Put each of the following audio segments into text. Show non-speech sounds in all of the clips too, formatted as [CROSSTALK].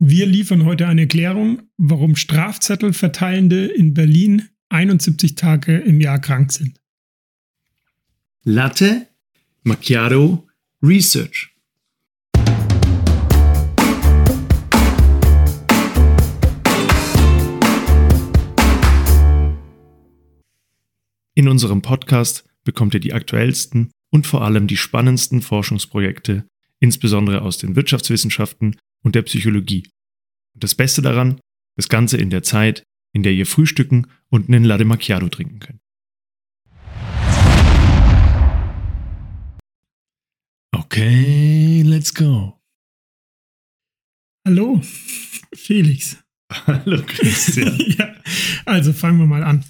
Wir liefern heute eine Erklärung, warum Strafzettelverteilende in Berlin 71 Tage im Jahr krank sind. Latte Macchiato Research. In unserem Podcast bekommt ihr die aktuellsten und vor allem die spannendsten Forschungsprojekte, insbesondere aus den Wirtschaftswissenschaften und der Psychologie. Und das Beste daran, das Ganze in der Zeit, in der ihr frühstücken und einen Latte Macchiato trinken könnt. Okay, let's go. Hallo, Felix. Hallo Christian. [LAUGHS] ja, also fangen wir mal an.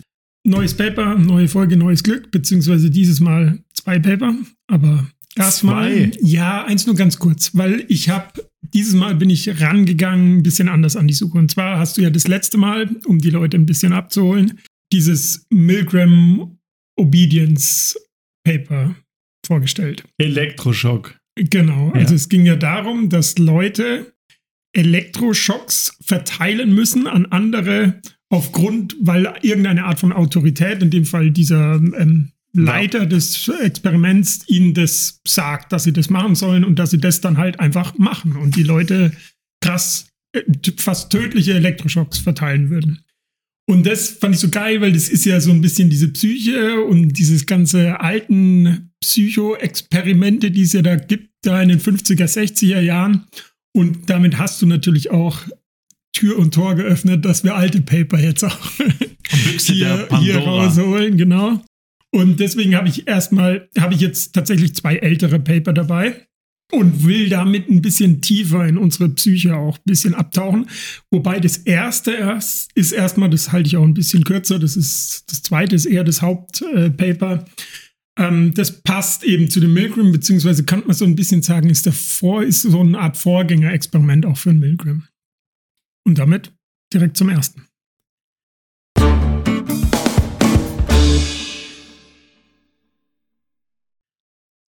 Neues Paper, neue Folge, neues Glück, beziehungsweise dieses Mal zwei Paper, aber erstmal, ja, eins nur ganz kurz, weil ich habe dieses Mal bin ich rangegangen, ein bisschen anders an die Suche. Und zwar hast du ja das letzte Mal, um die Leute ein bisschen abzuholen, dieses Milgram Obedience Paper vorgestellt. Elektroschock. Genau, also ja. es ging ja darum, dass Leute Elektroschocks verteilen müssen an andere aufgrund, weil irgendeine Art von Autorität, in dem Fall dieser ähm, Leiter ja. des Experiments ihnen das sagt, dass sie das machen sollen und dass sie das dann halt einfach machen und die Leute krass, äh, fast tödliche Elektroschocks verteilen würden. Und das fand ich so geil, weil das ist ja so ein bisschen diese Psyche und dieses ganze alten Psycho-Experimente, die es ja da gibt, da in den 50er, 60er Jahren. Und damit hast du natürlich auch Tür und Tor geöffnet, dass wir alte Paper jetzt auch [LAUGHS] hier, hier rausholen, genau. Und deswegen habe ich erstmal, habe ich jetzt tatsächlich zwei ältere Paper dabei und will damit ein bisschen tiefer in unsere Psyche auch ein bisschen abtauchen. Wobei das erste erst, ist erstmal, das halte ich auch ein bisschen kürzer, das ist, das zweite ist eher das Hauptpaper. Ähm, das passt eben zu dem Milgram, beziehungsweise kann man so ein bisschen sagen, ist davor, ist so eine Art Vorgängerexperiment auch für ein Milgram. Und damit direkt zum ersten.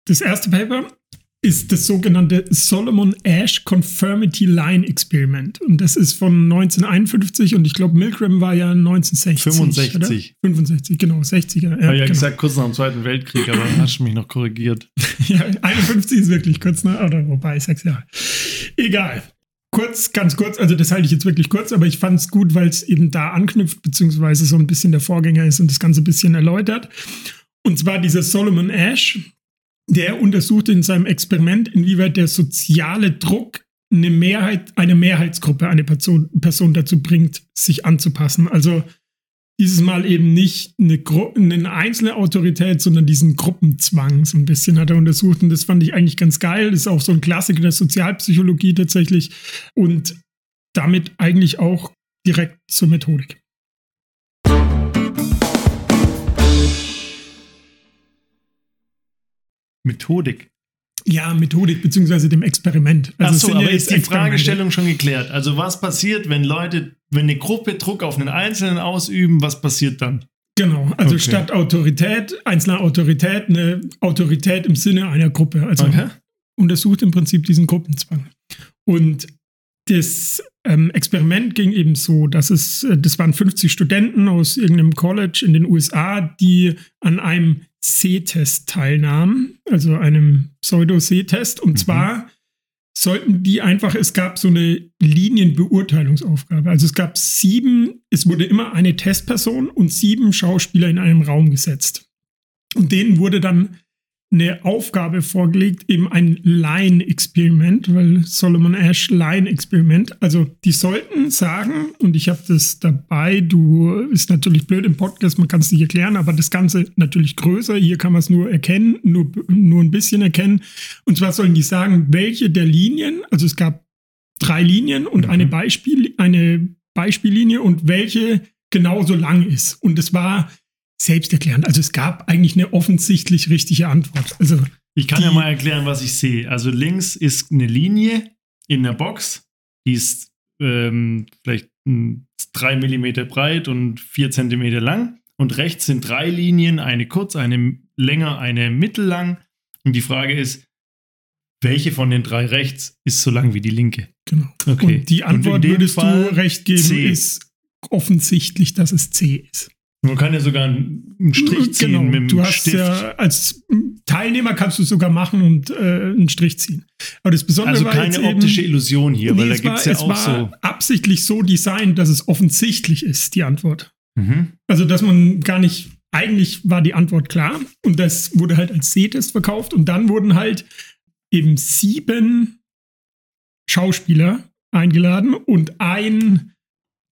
Das erste Paper ist das sogenannte Solomon Ash Conformity Line Experiment. Und das ist von 1951 und ich glaube, Milgram war ja 1960. 65. Oder? 65, genau, 60er. Ja, Habe ja genau. gesagt, kurz nach dem Zweiten Weltkrieg, aber [LAUGHS] hast du mich noch korrigiert. [LAUGHS] ja, 51 ist wirklich kurz nach, oder wobei, sechs Jahre. Egal. Kurz, ganz kurz, also das halte ich jetzt wirklich kurz, aber ich fand es gut, weil es eben da anknüpft, beziehungsweise so ein bisschen der Vorgänger ist und das Ganze ein bisschen erläutert. Und zwar dieser Solomon Ash, der untersuchte in seinem Experiment, inwieweit der soziale Druck eine Mehrheit, eine Mehrheitsgruppe, eine Person, Person dazu bringt, sich anzupassen. Also dieses Mal eben nicht eine, eine einzelne Autorität, sondern diesen Gruppenzwang so ein bisschen hat er untersucht. Und das fand ich eigentlich ganz geil. Das ist auch so ein Klassiker der Sozialpsychologie tatsächlich. Und damit eigentlich auch direkt zur Methodik. Methodik. Ja, Methodik beziehungsweise dem Experiment. Also Achso, aber ist die Fragestellung schon geklärt. Also was passiert, wenn Leute, wenn eine Gruppe Druck auf einen Einzelnen ausüben, was passiert dann? Genau, also okay. statt Autorität, einzelner Autorität, eine Autorität im Sinne einer Gruppe. Also okay. untersucht im Prinzip diesen Gruppenzwang. Und das ähm, Experiment ging eben so, dass es, äh, das waren 50 Studenten aus irgendeinem College in den USA, die an einem C-Test teilnahmen, also einem Pseudo-C-Test. Und mhm. zwar sollten die einfach, es gab so eine Linienbeurteilungsaufgabe. Also es gab sieben, es wurde immer eine Testperson und sieben Schauspieler in einem Raum gesetzt. Und denen wurde dann eine Aufgabe vorgelegt, eben ein Line-Experiment, weil Solomon Ash Line-Experiment. Also die sollten sagen, und ich habe das dabei, du ist natürlich blöd im Podcast, man kann es nicht erklären, aber das Ganze natürlich größer, hier kann man es nur erkennen, nur, nur ein bisschen erkennen. Und zwar sollen die sagen, welche der Linien, also es gab drei Linien und mhm. eine, Beispiel, eine Beispiellinie und welche genauso lang ist. Und es war selbsterklärend. Also es gab eigentlich eine offensichtlich richtige Antwort. Also ich kann ja mal erklären, was ich sehe. Also links ist eine Linie in der Box, die ist ähm, vielleicht drei Millimeter breit und vier Zentimeter lang. Und rechts sind drei Linien, eine kurz, eine länger, eine mittellang. Und die Frage ist, welche von den drei rechts ist so lang wie die linke? Genau. Okay. Und die Antwort Und würdest Fall du recht geben, C. ist offensichtlich, dass es C ist. Man kann ja sogar einen Strich ziehen genau. mit dem du hast Stift. ja als Teilnehmer kannst du es sogar machen und äh, einen Strich ziehen. Aber das Besondere also war keine eben, optische Illusion hier, Nee, weil da es gibt es ja es auch war so. absichtlich so designt, dass es offensichtlich ist, die Antwort. Mhm. Also, dass man gar nicht, eigentlich war die Antwort klar und das wurde halt als C-Test verkauft und dann wurden halt eben sieben Schauspieler eingeladen und ein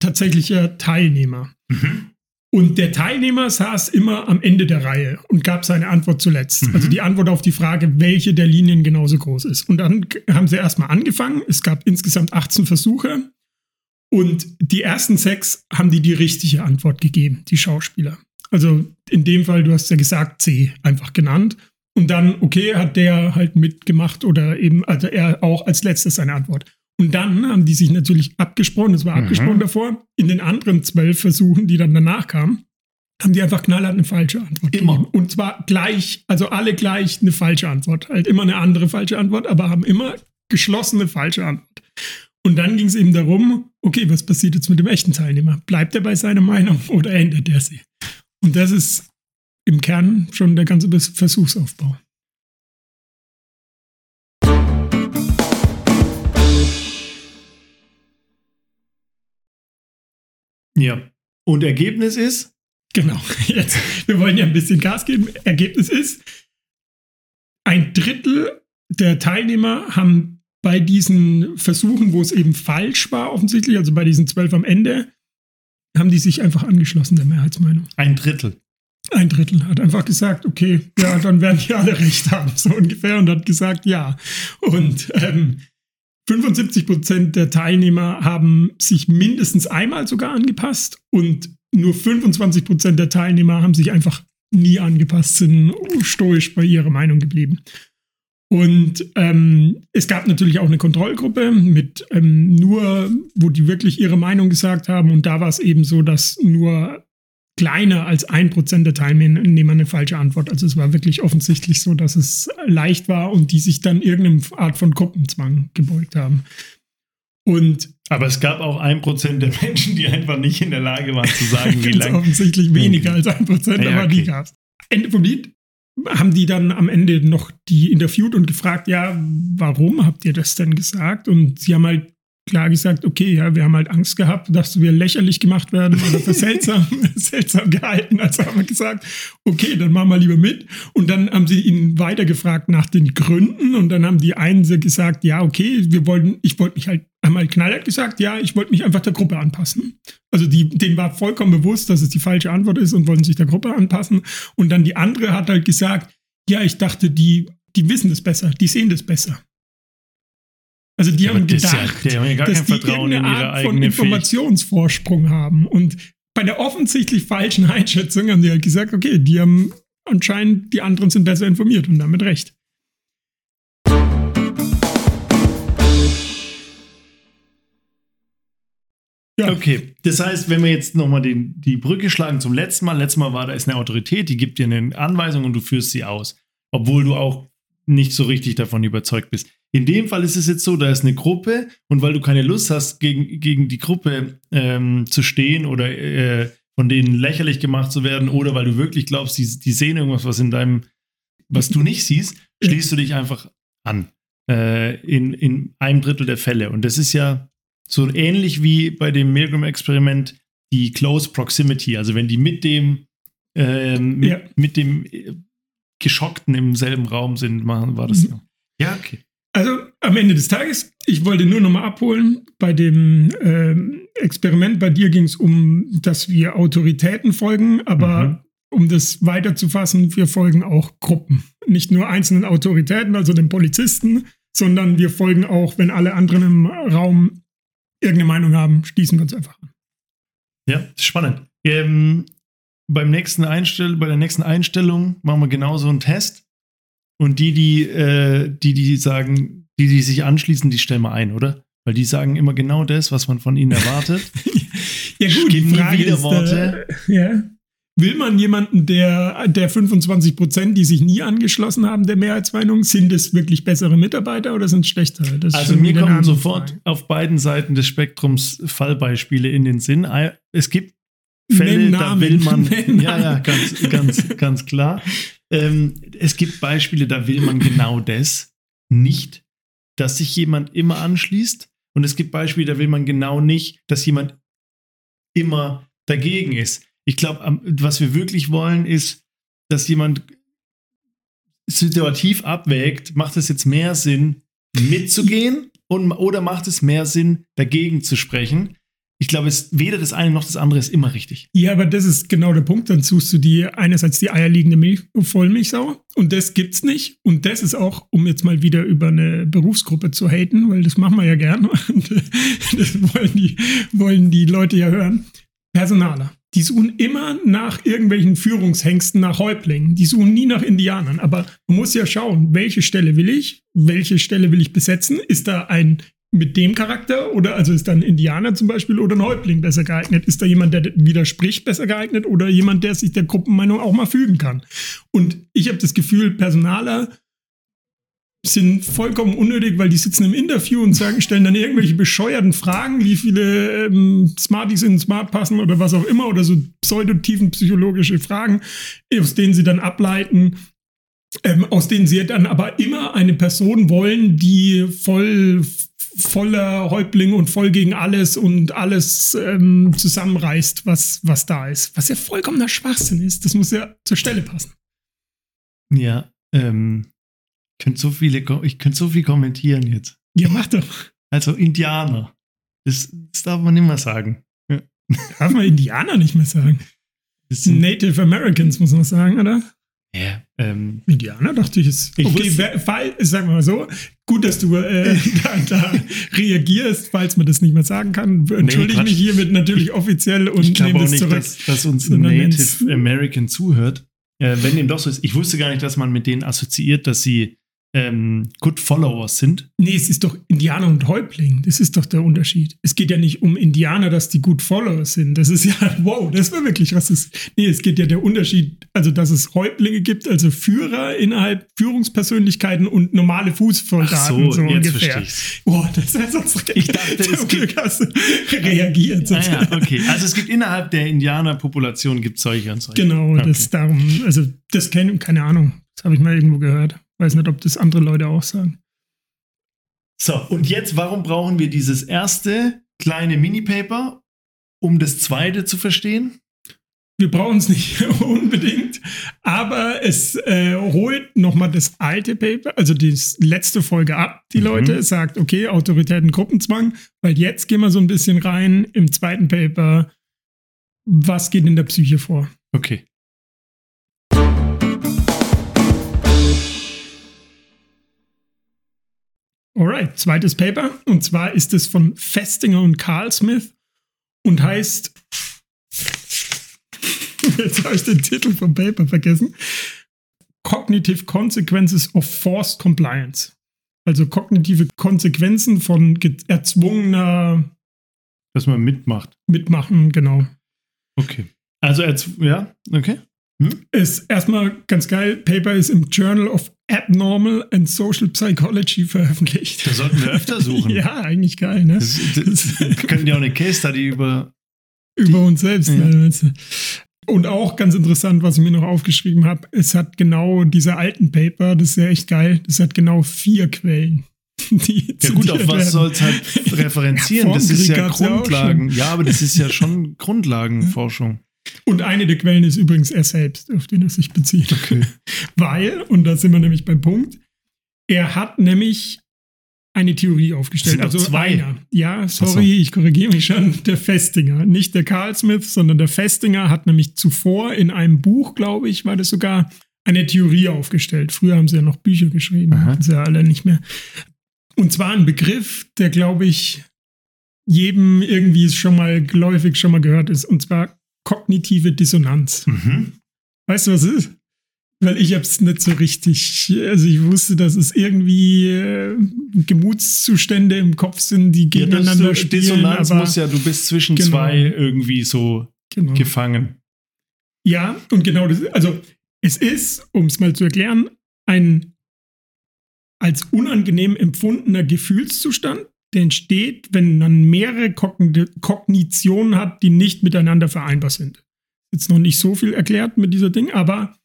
tatsächlicher Teilnehmer. Mhm. Und der Teilnehmer saß immer am Ende der Reihe und gab seine Antwort zuletzt. Mhm. Also die Antwort auf die Frage, welche der Linien genauso groß ist. Und dann haben sie erstmal angefangen. Es gab insgesamt 18 Versuche. Und die ersten sechs haben die die richtige Antwort gegeben, die Schauspieler. Also in dem Fall, du hast ja gesagt, C einfach genannt. Und dann, okay, hat der halt mitgemacht oder eben, also er auch als letztes seine Antwort. Und dann haben die sich natürlich abgesprochen, es war Mhm. abgesprochen davor, in den anderen zwölf Versuchen, die dann danach kamen, haben die einfach knallhart eine falsche Antwort Immer. gegeben. Und zwar gleich, also alle gleich eine falsche Antwort. Halt immer eine andere falsche Antwort, aber haben immer geschlossene falsche Antwort. Und dann ging es eben darum, okay, was passiert jetzt mit dem echten Teilnehmer? Bleibt er bei seiner Meinung oder ändert er sie? Und das ist im Kern schon der ganze Versuchsaufbau. Und Ergebnis ist? Genau. [LAUGHS] Jetzt, wir wollen ja ein bisschen Gas geben. Ergebnis ist, ein Drittel der Teilnehmer haben bei diesen Versuchen, wo es eben falsch war, offensichtlich, also bei diesen zwölf am Ende, haben die sich einfach angeschlossen der Mehrheitsmeinung. Ein Drittel. Ein Drittel hat einfach gesagt, okay, ja, dann werden die alle [LAUGHS] recht haben, so ungefähr, und hat gesagt, ja. Und ähm, 75 Prozent der Teilnehmer haben sich mindestens einmal sogar angepasst und nur 25 Prozent der Teilnehmer haben sich einfach nie angepasst, sind stoisch bei ihrer Meinung geblieben. Und ähm, es gab natürlich auch eine Kontrollgruppe mit ähm, nur, wo die wirklich ihre Meinung gesagt haben. Und da war es eben so, dass nur kleiner als ein Prozent der Teilnehmer eine falsche Antwort. Also es war wirklich offensichtlich so, dass es leicht war und die sich dann irgendeine Art von Gruppenzwang gebeugt haben. Und Aber es gab auch ein Prozent der Menschen, die einfach nicht in der Lage waren zu [LAUGHS] sagen, wie lange. offensichtlich weniger Okay. als ein Prozent, Ja, aber okay. die gab es. Ende vom Lied haben die dann am Ende noch die interviewt und gefragt, ja, warum habt ihr das denn gesagt? Und sie haben halt klar gesagt, okay, ja, wir haben halt Angst gehabt, dass wir lächerlich gemacht werden oder für [LAUGHS] seltsam, [LAUGHS] seltsam gehalten. Also haben wir gesagt, okay, dann machen wir lieber mit. Und dann haben sie ihn weiter gefragt nach den Gründen und dann haben die einen gesagt, ja, okay, wir wollten, ich wollte mich halt, haben halt knallhart gesagt, ja, ich wollte mich einfach der Gruppe anpassen. Also die, denen war vollkommen bewusst, dass es die falsche Antwort ist und wollten sich der Gruppe anpassen. Und dann die andere hat halt gesagt, ja, ich dachte, die, die wissen das besser, die sehen das besser. Also die Aber haben ist ja- gedacht, die haben ja dass die irgendeine Art von. Informationsvorsprung haben. Und bei der offensichtlich falschen [LAUGHS] Einschätzung haben die halt gesagt, okay, die haben anscheinend, die anderen sind besser informiert und damit recht. Ja. Okay, das heißt, wenn wir jetzt nochmal die Brücke schlagen zum letzten Mal, letztes Mal war, da ist eine Autorität, die gibt dir eine Anweisung und du führst sie aus, obwohl du auch nicht so richtig davon überzeugt bist. In dem Fall ist es jetzt so, da ist eine Gruppe und weil du keine Lust hast, gegen, gegen die Gruppe ähm, zu stehen oder äh, von denen lächerlich gemacht zu werden oder weil du wirklich glaubst, die, die sehen irgendwas, was in deinem, was du nicht siehst, schließt du dich einfach an. Äh, in, in einem Drittel der Fälle. Und das ist ja so ähnlich wie bei dem Milgram-Experiment die Close Proximity. Also wenn die mit dem, ähm, mit, Ja. mit dem äh, Geschockten im selben Raum sind, machen, war das Mhm. so. Ja, okay. Also am Ende des Tages, ich wollte nur nochmal abholen, bei dem ähm, Experiment bei dir ging es um, dass wir Autoritäten folgen, aber Mhm. um das weiterzufassen, wir folgen auch Gruppen. Nicht nur einzelnen Autoritäten, also den Polizisten, sondern wir folgen auch, wenn alle anderen im Raum irgendeine Meinung haben, schließen wir uns einfach an. Ja, spannend. Ähm, beim nächsten Einstell bei der nächsten Einstellung machen wir genauso einen Test. Und die, die, äh, die, die sagen, die, die sich anschließen, die stellen wir ein, oder? Weil die sagen immer genau das, was man von ihnen erwartet. [LAUGHS] ja Gib nie wieder ist, Worte. Äh, ja. Will man jemanden, der, der 25 Prozent, die sich nie angeschlossen haben, der Mehrheitsmeinung, sind es wirklich bessere Mitarbeiter oder sind es schlechtere? also mir kommen sofort Frage. auf beiden Seiten des Spektrums Fallbeispiele in den Sinn. Es gibt Fälle, da will man, [LAUGHS] ja, ja, ganz, ganz, ganz klar. [LAUGHS] Ähm, es gibt Beispiele, da will man genau das nicht, dass sich jemand immer anschließt. Und es gibt Beispiele, da will man genau nicht, dass jemand immer dagegen ist. Ich glaube, was wir wirklich wollen, ist, dass jemand situativ abwägt, macht es jetzt mehr Sinn, mitzugehen und, oder macht es mehr Sinn, dagegen zu sprechen? Ich glaube, es, weder das eine noch das andere ist immer richtig. Ja, aber das ist genau der Punkt. Dann suchst du die einerseits die eierliegende Milch, Vollmilchsau und das gibt's nicht. Und das ist auch, um jetzt mal wieder über eine Berufsgruppe zu haten, weil das machen wir ja gern und [LAUGHS] das wollen die, wollen die Leute ja hören. Personaler. Die suchen immer nach irgendwelchen Führungshengsten, nach Häuptlingen. Die suchen nie nach Indianern. Aber man muss ja schauen, welche Stelle will ich? Welche Stelle will ich besetzen? Ist da ein mit dem Charakter oder also ist da ein Indianer zum Beispiel oder ein Häuptling besser geeignet? Ist da jemand, der widerspricht, besser geeignet oder jemand, der sich der Gruppenmeinung auch mal fügen kann? Und ich habe das Gefühl, Personaler sind vollkommen unnötig, weil die sitzen im Interview und sagen, stellen dann irgendwelche bescheuerten Fragen, wie viele ähm, Smarties in Smart passen oder was auch immer oder so pseudotiefen psychologische Fragen, aus denen sie dann ableiten, ähm, aus denen sie dann aber immer eine Person wollen, die voll voller Häuptling und voll gegen alles und alles ähm, zusammenreißt, was, was da ist. Was ja vollkommener Schwachsinn ist. Das muss ja zur Stelle passen. Ja, ähm, könnte so viele, ich könnte so viel kommentieren jetzt. Ja, mach doch. Also Indianer. Das, das darf man nicht mehr sagen. Ja. Darf man Indianer nicht mehr sagen? Native Americans, muss man sagen, oder? Ja. Ähm, Indianer dachte ich ist. Ich okay, fall, sagen wir mal so, gut, dass du äh, [LAUGHS] da, da, reagierst, falls man das nicht mehr sagen kann. Entschuldige nee, mich hiermit natürlich offiziell und ich nehme das nicht, zurück. Dass, dass uns ein Native American zuhört. Äh, wenn dem doch so ist, ich wusste gar nicht, dass man mit denen assoziiert, dass sie ähm, Good Followers sind. Nee, es ist doch Indianer und Häuptling. Das ist doch der Unterschied. Es geht ja nicht um Indianer, dass die Good Followers sind. Das ist ja, [LAUGHS] wow, das wäre wirklich. Ist, nee, es geht ja der Unterschied, also dass es Häuptlinge gibt, also Führer innerhalb Führungspersönlichkeiten und normale Fußsoldaten. Ach so, so jetzt ungefähr. verstehe Boah, das wäre sonst Ich dachte, es gibt, hast du reagiert. Ah, ja, okay. Also es gibt innerhalb der Indianerpopulation gibt solche und solche. Genau, okay. das darum, also das kenne keine Ahnung. Das habe ich mal irgendwo gehört. Weiß nicht, ob das andere Leute auch sagen. So, und jetzt, warum brauchen wir dieses erste kleine Mini-Paper, um das zweite zu verstehen? Wir brauchen es nicht [LAUGHS] unbedingt, aber es äh, holt nochmal das alte Paper, also die letzte Folge ab, die mhm. Leute, sagt, okay, Autoritäten, Gruppenzwang, weil jetzt gehen wir so ein bisschen rein im zweiten Paper, was geht in der Psyche vor. Okay. Alright, zweites Paper. Und zwar ist es von Festinger und Carl Smith und heißt. [LAUGHS] Jetzt habe ich den Titel vom Paper vergessen. Cognitive Consequences of Forced Compliance. Also kognitive Konsequenzen von erzwungener. Dass man mitmacht. Mitmachen, genau. Okay. Also, ja, okay. Hm? Ist erstmal ganz geil. Paper ist im Journal of Abnormal and Social Psychology veröffentlicht. Da sollten wir öfter suchen. [LAUGHS] ja, eigentlich geil, ne? Das, das, [LAUGHS] wir könnten ja auch eine Case Study über. Über uns selbst, ja. ne? Und auch ganz interessant, was ich mir noch aufgeschrieben habe, es hat genau diese alten Paper, das ist ja echt geil, das hat genau vier Quellen. [LAUGHS] ja gut, auf was soll es halt referenzieren? Ja, das ist ja Grundlagen. Ja, ja, aber das ist ja schon Grundlagenforschung. Und eine der Quellen ist übrigens er selbst, auf den er sich bezieht. Okay. [LAUGHS] Weil, und da sind wir nämlich beim Punkt, er hat nämlich eine Theorie aufgestellt. also zwei. einer. Ja, sorry, so. ich korrigiere mich schon. Der Festinger. Nicht der Carl Smith, sondern der Festinger hat nämlich zuvor in einem Buch, glaube ich, war das sogar, eine Theorie aufgestellt. Früher haben sie ja noch Bücher geschrieben, hatten sie ja alle nicht mehr. Und zwar ein Begriff, der, glaube ich, jedem irgendwie schon mal geläufig schon mal gehört ist. Und zwar kognitive Dissonanz. Mhm. Weißt du, was es ist? Weil ich hab's nicht so richtig, also ich wusste, dass es irgendwie äh, Gemutszustände im Kopf sind, die gegeneinander ja, spielen. Dissonanz muss ja, du bist zwischen genau. zwei irgendwie so genau. gefangen. Ja, und genau das, also es ist, um es mal zu erklären, ein als unangenehm empfundener Gefühlszustand, der entsteht, wenn man mehrere Kognitionen hat, die nicht miteinander vereinbar sind. Jetzt noch nicht so viel erklärt mit dieser Ding, aber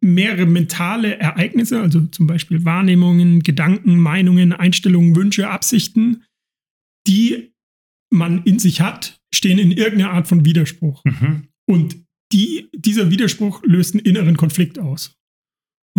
mehrere mentale Ereignisse, also zum Beispiel Wahrnehmungen, Gedanken, Meinungen, Einstellungen, Wünsche, Absichten, die man in sich hat, stehen in irgendeiner Art von Widerspruch. Mhm. Und die, dieser Widerspruch löst einen inneren Konflikt aus.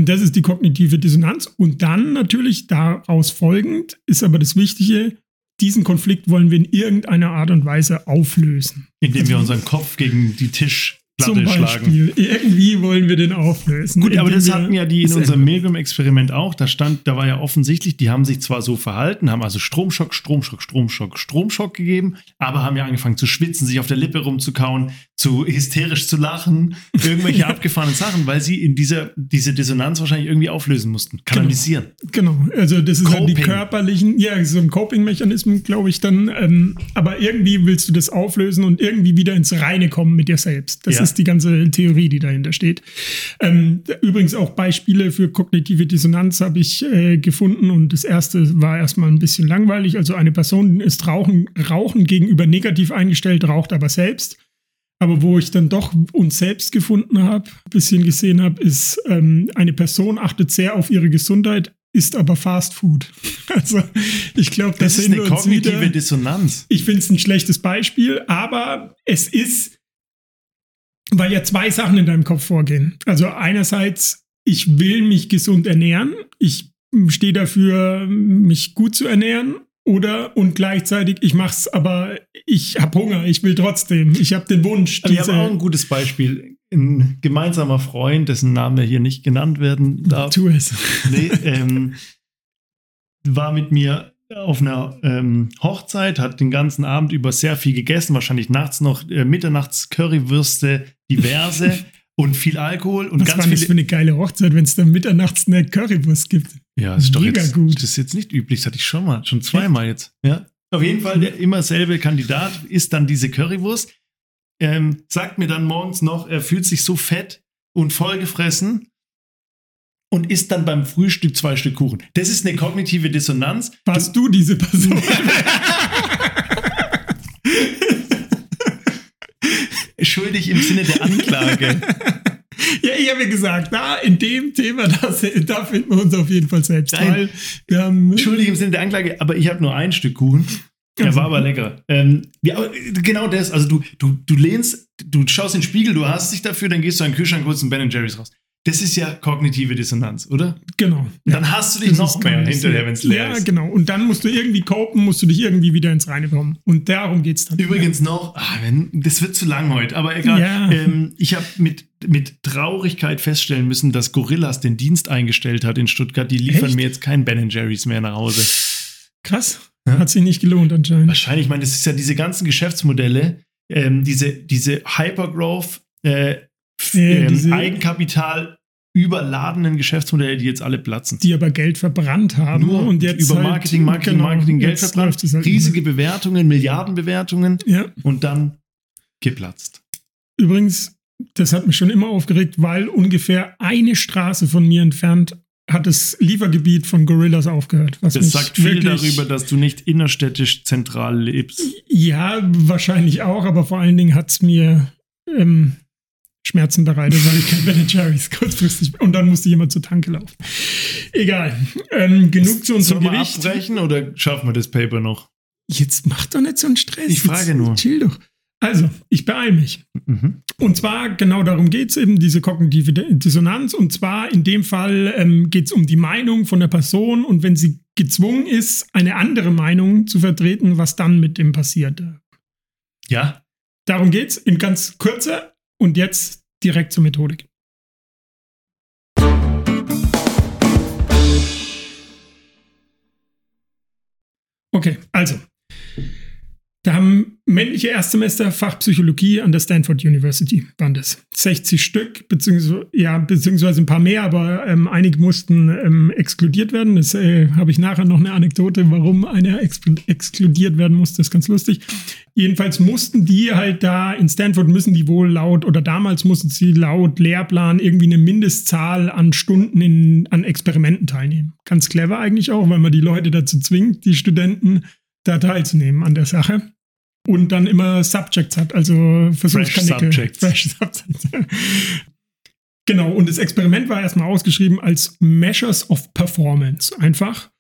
Und das ist die kognitive Dissonanz. Und dann natürlich daraus folgend ist aber das Wichtige, diesen Konflikt wollen wir in irgendeiner Art und Weise auflösen. Indem wir unseren Kopf gegen die Tisch Platte Zum Beispiel. Schlagen. Irgendwie wollen wir den auflösen. Gut, aber das hatten ja die in unserem Milgram-Experiment auch. Da stand, da war ja offensichtlich, die haben sich zwar so verhalten, haben also Stromschock, Stromschock, Stromschock, Stromschock gegeben, aber haben ja angefangen zu schwitzen, sich auf der Lippe rumzukauen, zu hysterisch zu lachen, irgendwelche [LAUGHS] abgefahrenen Sachen, weil sie in dieser diese Dissonanz wahrscheinlich irgendwie auflösen mussten, kanalisieren. Genau, genau. also das ist halt die körperlichen, ja, so ein Coping-Mechanismus, glaube ich dann. Ähm, aber irgendwie willst du das auflösen und irgendwie wieder ins Reine kommen mit dir selbst. Das ja. ist die ganze Theorie, die dahinter steht. Ähm, übrigens auch Beispiele für kognitive Dissonanz habe ich äh, gefunden und das erste war erstmal ein bisschen langweilig. Also eine Person ist Rauchen, Rauchen gegenüber negativ eingestellt, raucht aber selbst. Aber wo ich dann doch uns selbst gefunden habe, ein bisschen gesehen habe, ist, ähm, eine Person achtet sehr auf ihre Gesundheit, isst aber Fast Food. [LAUGHS] Also ich glaube, das, das ist eine kognitive. Dissonanz. Ich finde es ein schlechtes Beispiel, aber es ist, weil ja zwei Sachen in deinem Kopf vorgehen. Also einerseits, ich will mich gesund ernähren, ich stehe dafür, mich gut zu ernähren oder und gleichzeitig, ich mach's, aber ich habe Hunger, ich will trotzdem, ich habe den Wunsch. Also ich habe auch ein gutes Beispiel. Ein gemeinsamer Freund, dessen Name hier nicht genannt werden darf. Tu es. Nee, ähm, war mit mir auf einer ähm, Hochzeit, hat den ganzen Abend über sehr viel gegessen, wahrscheinlich nachts noch äh, Mitternachts Currywürste, diverse [LAUGHS] und viel Alkohol und Was ganz war das für eine geile Hochzeit, wenn es da mitternachts eine Currywurst gibt. Ja, das ist doch jetzt, gut. Das ist jetzt nicht üblich, das hatte ich schon mal, schon zweimal jetzt. Ja. Auf jeden Fall, der immer selbe Kandidat isst dann diese Currywurst, ähm, sagt mir dann morgens noch, er fühlt sich so fett und vollgefressen und isst dann beim Frühstück zwei Stück Kuchen. Das ist eine kognitive Dissonanz. Warst du, du diese Person? [LAUGHS] Schuldig im Sinne der Anklage. [LAUGHS] [LAUGHS] Ja, ich habe ja gesagt, da in dem Thema, [LAUGHS] das, da finden wir uns auf jeden Fall selbst. Nein, wir haben Schuldig im Sinne der Anklage, aber ich habe nur ein Stück Kuchen. Der war aber lecker. Ähm, ja, genau das. Also du, du, du lehnst, du schaust in den Spiegel, du hast dich dafür, dann gehst du an den Kühlschrank, holst einen Ben Jerry's raus. Das ist ja kognitive Dissonanz, oder? Genau. Ja. Dann hast du dich das noch mehr hinterher, wenn es leer ja, ist. Ja, genau. Und dann musst du irgendwie kopen, musst du dich irgendwie wieder ins Reine kommen. Und darum geht es dann. Übrigens ja. noch, ach, das wird zu lang heute, aber egal. Ähm, ich habe mit, mit Traurigkeit feststellen müssen, dass Gorillas den Dienst eingestellt hat in Stuttgart. Die liefern Echt? mir jetzt kein Ben Jerry's mehr nach Hause. Krass. Hat sich nicht gelohnt anscheinend. Wahrscheinlich, ich meine, das ist ja diese ganzen Geschäftsmodelle, ähm, diese, diese Hypergrowth, äh, ähm, Eigenkapital überladenen Geschäftsmodelle, die jetzt alle platzen. Die aber Geld verbrannt haben Nur und jetzt über Marketing, halt, Marketing, genau, Marketing Geld verbrannt, halt riesige Bewertungen, Milliardenbewertungen ja. und dann geplatzt. Übrigens, das hat mich schon immer aufgeregt, weil ungefähr eine Straße von mir entfernt hat das Liefergebiet von Gorillas aufgehört. das sagt viel darüber, dass du nicht innerstädtisch zentral lebst. Ja, wahrscheinlich auch, aber vor allen Dingen hat es mir ähm, Schmerzen bereitet, weil ich kein Ben Jerry's [LAUGHS] kurzfristig und dann musste jemand zur Tanke laufen. Egal. Ähm, genug zu unserem Sollen Gewicht. abbrechen oder schaffen wir das Paper noch? Jetzt mach doch nicht so einen Stress. Ich frage Jetzt, nur. Chill doch. Also, ich beeile mich. Mhm. Und zwar, genau darum geht es eben, diese kognitive Dissonanz. Und zwar in dem Fall ähm, geht es um die Meinung von der Person und wenn sie gezwungen ist, eine andere Meinung zu vertreten, was dann mit dem passiert. Ja. Darum geht es in ganz kurzer und jetzt direkt zur Methodik. Okay, also. Da haben männliche Erstsemester Fachpsychologie an der Stanford University, waren das. 60 Stück, beziehungsweise, ja, beziehungsweise ein paar mehr, aber ähm, einige mussten ähm, exkludiert werden. Das äh, habe ich nachher noch eine Anekdote, warum einer exkludiert werden musste, das ist ganz lustig. Jedenfalls mussten die halt da in Stanford müssen die wohl laut oder damals mussten sie laut Lehrplan irgendwie eine Mindestzahl an Stunden in, an Experimenten teilnehmen. Ganz clever eigentlich auch, weil man die Leute dazu zwingt, die Studenten da teilzunehmen an der Sache. Und dann immer Subjects hat, also Versuchskanickel. Fresh Subjects. Fresh Subjects. [LAUGHS] genau, und das Experiment war erstmal ausgeschrieben als Measures of Performance. Einfach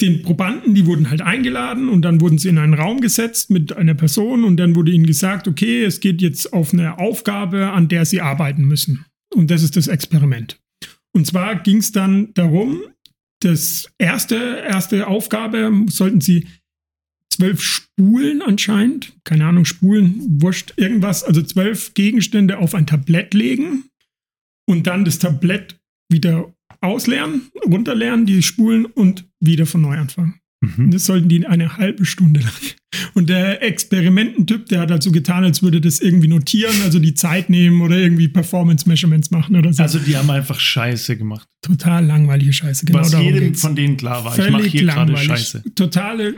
den Probanden, die wurden halt eingeladen und dann wurden sie in einen Raum gesetzt mit einer Person und dann wurde ihnen gesagt, okay, es geht jetzt auf eine Aufgabe, an der sie arbeiten müssen. Und das ist das Experiment. Und zwar ging es dann darum, das erste, erste Aufgabe sollten sie zwölf Spulen anscheinend, keine Ahnung, Spulen, wurscht, irgendwas, also zwölf Gegenstände auf ein Tablett legen und dann das Tablett wieder auslernen, runterlernen, die Spulen und wieder von neu anfangen. Mhm. Das sollten die eine halbe Stunde lang. Und der Experimententyp, der hat halt so getan, als würde das irgendwie notieren, also die Zeit nehmen oder irgendwie Performance-Measurements machen oder so. Also die haben einfach Scheiße gemacht. Total langweilige Scheiße. Genau Was jedem geht's. von denen klar war. Völlig ich mache hier gerade Scheiße. Totale,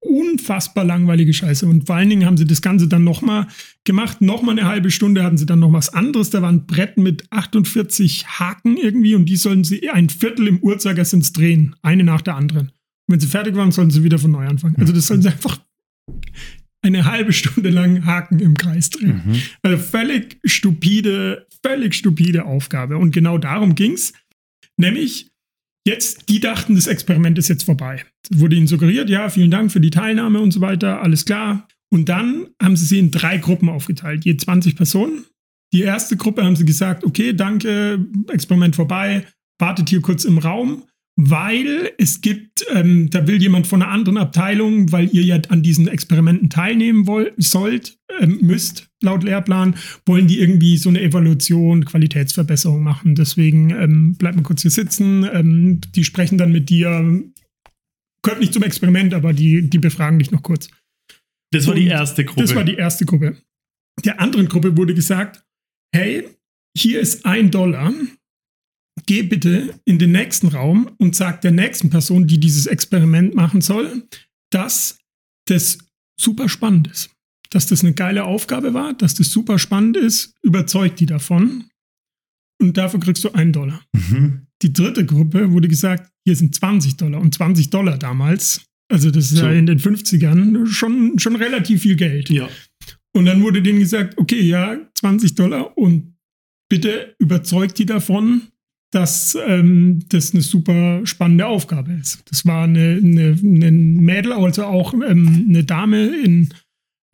unfassbar langweilige Scheiße. Und vor allen Dingen haben sie das Ganze dann nochmal gemacht. Nochmal eine halbe Stunde hatten sie dann noch was anderes. Da war ein Brett mit 48 Haken irgendwie und die sollen sie ein Viertel im Uhrzeigersinn drehen. Eine nach der anderen. Wenn sie fertig waren, sollten sie wieder von neu anfangen. Also das sollen sie einfach eine halbe Stunde lang Haken im Kreis drehen. Mhm. Also völlig stupide, völlig stupide Aufgabe. Und genau darum ging es. Nämlich, jetzt, die dachten, das Experiment ist jetzt vorbei. Es wurde ihnen suggeriert, ja, vielen Dank für die Teilnahme und so weiter, alles klar. Und dann haben sie sie in drei Gruppen aufgeteilt, je 20 Personen. Die erste Gruppe haben sie gesagt, okay, danke, Experiment vorbei, wartet hier kurz im Raum weil es gibt, ähm, da will jemand von einer anderen Abteilung, weil ihr ja an diesen Experimenten teilnehmen wollt, sollt, ähm, müsst, laut Lehrplan, wollen die irgendwie so eine Evaluation, Qualitätsverbesserung machen. Deswegen ähm, bleibt mal kurz hier sitzen. Ähm, die sprechen dann mit dir, gehört nicht zum Experiment, aber die, die befragen dich noch kurz. Das war Und die erste Gruppe. Das war die erste Gruppe. Der anderen Gruppe wurde gesagt, hey, hier ist ein Dollar geh bitte in den nächsten Raum und sag der nächsten Person, die dieses Experiment machen soll, dass das super spannend ist. Dass das eine geile Aufgabe war, dass das super spannend ist, überzeugt die davon. Und dafür kriegst du einen Dollar. Mhm. Die dritte Gruppe wurde gesagt, hier sind 20 Dollar. Und 20 Dollar damals, also das ist so. ja in den 50ern schon, schon relativ viel Geld. Ja. Und dann wurde denen gesagt, okay, ja, 20 Dollar und bitte überzeugt die davon, dass ähm, das eine super spannende Aufgabe ist. Das war eine, eine, eine Mädel, also auch ähm, eine Dame in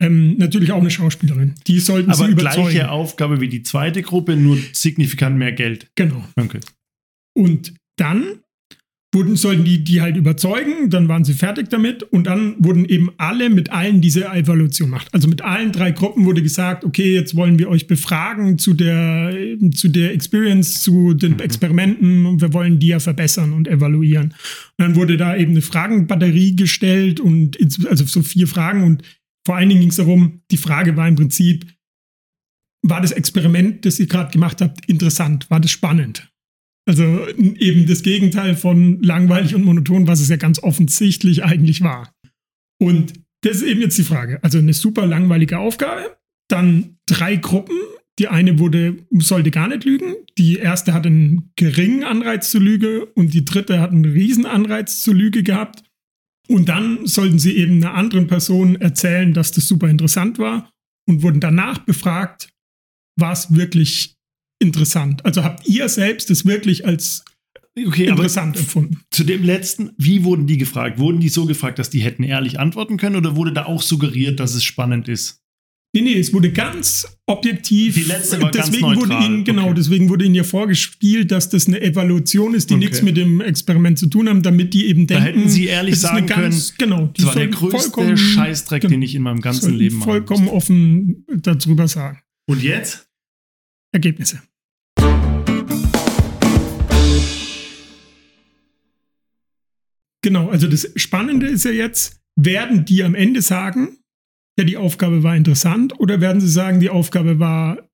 ähm, natürlich auch eine Schauspielerin. Die sollten Aber sie überzeugen. gleiche Aufgabe wie die zweite Gruppe, nur signifikant mehr Geld. Genau. Okay. Und dann wurden, sollten die die halt überzeugen, dann waren sie fertig damit und dann wurden eben alle mit allen diese Evaluation gemacht. Also mit allen drei Gruppen wurde gesagt, okay, jetzt wollen wir euch befragen zu der, zu der Experience, zu den mhm. Experimenten und wir wollen die ja verbessern und evaluieren. Und dann wurde da eben eine Fragenbatterie gestellt und also so vier Fragen und vor allen Dingen ging es darum, die Frage war im Prinzip, war das Experiment, das ihr gerade gemacht habt, interessant? War das spannend? Also eben das Gegenteil von langweilig und monoton, was es ja ganz offensichtlich eigentlich war. Und das ist eben jetzt die Frage. Also eine super langweilige Aufgabe, dann drei Gruppen. Die eine wurde, sollte gar nicht lügen. Die erste hat einen geringen Anreiz zur Lüge und die dritte hat einen riesen Anreiz zur Lüge gehabt. Und dann sollten sie eben einer anderen Person erzählen, dass das super interessant war und wurden danach befragt, war es wirklich interessant. Also habt ihr selbst es wirklich als okay, interessant empfunden? Zu dem letzten, wie wurden die gefragt? Wurden die so gefragt, dass die hätten ehrlich antworten können oder wurde da auch suggeriert, dass es spannend ist? Nee, nee, es wurde ganz objektiv. Die letzte war deswegen ganz neutral. Wurde ihnen, genau, okay. deswegen wurde ihnen ja vorgespielt, dass das eine Evaluation ist, die okay. nichts mit dem Experiment zu tun haben, damit die eben denken. Da hätten sie ehrlich sagen ganz, können, genau, das war der größte Scheißdreck, den ich in meinem ganzen Leben habe. Vollkommen offen darüber sagen. Und jetzt? Ergebnisse. Genau, also das Spannende ist ja jetzt, werden die am Ende sagen, ja, die Aufgabe war interessant oder werden sie sagen, die Aufgabe war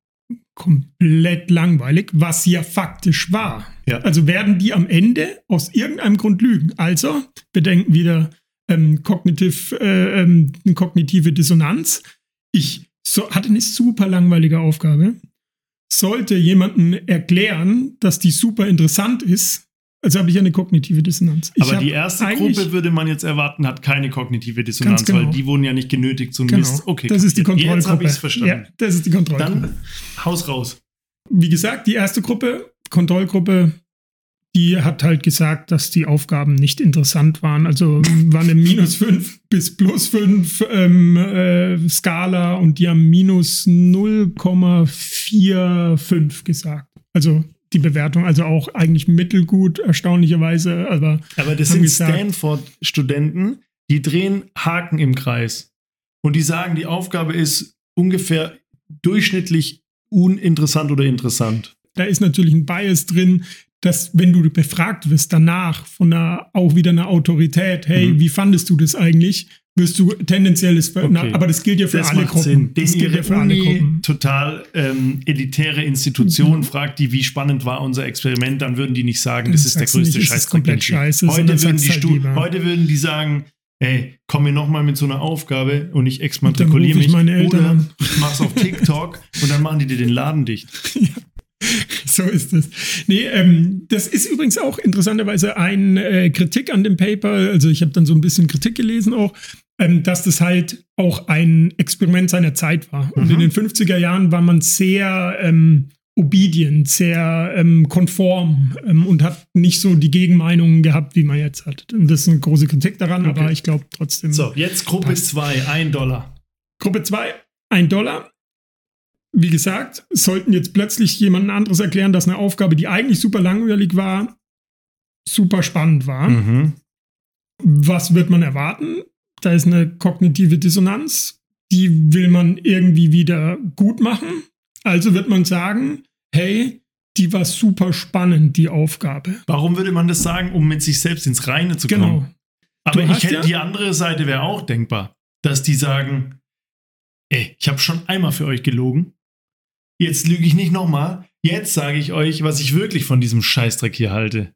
komplett langweilig, was ja faktisch war. Ja. Also werden die am Ende aus irgendeinem Grund lügen. Also bedenken wieder ähm, kognitiv, äh, ähm, kognitive Dissonanz. Ich so, hatte eine super langweilige Aufgabe. Sollte jemanden erklären, dass die super interessant ist, also habe ich eine kognitive Dissonanz. Ich Aber die erste Gruppe würde man jetzt erwarten, hat keine kognitive Dissonanz, genau. weil die wurden ja nicht genötigt zum genau. Mist. Okay, das ist die Kontrollgruppe. Jetzt habe ich es verstanden. Ja, das ist die Kontrollgruppe. Dann Haus raus. Wie gesagt, die erste Gruppe, Kontrollgruppe, die hat halt gesagt, dass die Aufgaben nicht interessant waren. Also [LAUGHS] waren eine minus 5 bis plus 5 ähm, äh, Skala und die haben minus 0,45 gesagt. Also die Bewertung, also auch eigentlich mittelgut, erstaunlicherweise. Aber, aber das sind Stanford-Studenten, die drehen Haken im Kreis. Und die sagen, die Aufgabe ist ungefähr durchschnittlich uninteressant oder interessant. Da ist natürlich ein Bias drin, dass wenn du befragt wirst danach von einer, auch wieder einer Autorität, hey, mhm. wie fandest du das eigentlich? wirst du tendenziell das, okay. na, aber das gilt ja für das alle Gruppen. Sinn. Das gilt ja für Uni, alle Gruppen. Total ähm, elitäre Institution mhm. fragt die, wie spannend war unser Experiment, dann würden die nicht sagen, das, das ist der größte nicht, Scheiß. komplett scheiße. Heute würden, die halt heute würden die sagen, ey, komm mir noch mal mit so einer Aufgabe und ich exmatrikuliere mich meine Eltern oder ich mach's auf TikTok und dann machen die dir den Laden dicht. [LAUGHS] ja. [LAUGHS] So ist es. Nee, ähm, das ist übrigens auch interessanterweise ein äh, Kritik an dem Paper. Also ich habe dann so ein bisschen Kritik gelesen auch ähm, dass das halt auch ein Experiment seiner Zeit war. Und in mhm. den 50er Jahren war man sehr ähm, obedient, sehr ähm, konform ähm, und hat nicht so die Gegenmeinungen gehabt, wie man jetzt hat. Und das ist eine große Kritik daran, okay. aber ich glaube trotzdem. So, jetzt Gruppe 2, ein Dollar. Gruppe 2, ein Dollar. Wie gesagt, sollten jetzt plötzlich jemand anderes erklären, dass eine Aufgabe, die eigentlich super langweilig war, super spannend war. Mhm. Was wird man erwarten? da ist eine kognitive Dissonanz, die will man irgendwie wieder gut machen. Also wird man sagen, hey, die war super spannend, die Aufgabe. Warum würde man das sagen, um mit sich selbst ins Reine zu kommen? Genau. Aber ich hätte ja die andere Seite wäre auch denkbar, dass die sagen, ey, ich habe schon einmal für euch gelogen. Jetzt lüge ich nicht nochmal. Jetzt sage ich euch, was ich wirklich von diesem Scheißdreck hier halte.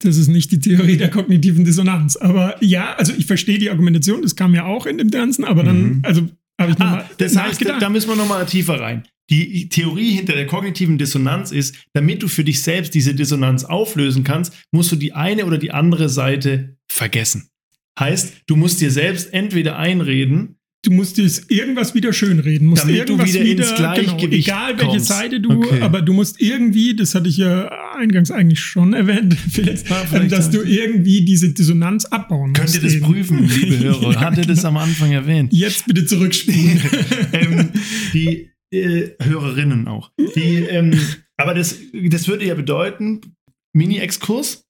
Das ist nicht die Theorie der kognitiven Dissonanz. Aber ja, also ich verstehe die Argumentation, das kam ja auch in dem Ganzen, aber dann, mhm. also habe ich nochmal. Ah, das heißt, da müssen wir nochmal tiefer rein. Die Theorie hinter der kognitiven Dissonanz ist, damit du für dich selbst diese Dissonanz auflösen kannst, musst du die eine oder die andere Seite vergessen. Heißt, du musst dir selbst entweder einreden, du musst dir irgendwas wieder schönreden, musst Damit irgendwas wieder, wieder ins genau, Gleichgewicht genau, egal welche kommst. Seite du, okay. aber du musst irgendwie, das hatte ich ja eingangs eigentlich schon erwähnt, [LAUGHS] Felix, ja, dass du irgendwie diese Dissonanz abbauen Könnt musst. Könnt ihr das eben. prüfen, liebe [LAUGHS] Hörer? ja, Hatte genau. das am Anfang erwähnt? Jetzt bitte zurückspulen. [LAUGHS] ähm, die äh, Hörerinnen auch. Die, ähm, aber das, das würde ja bedeuten, Mini-Exkurs.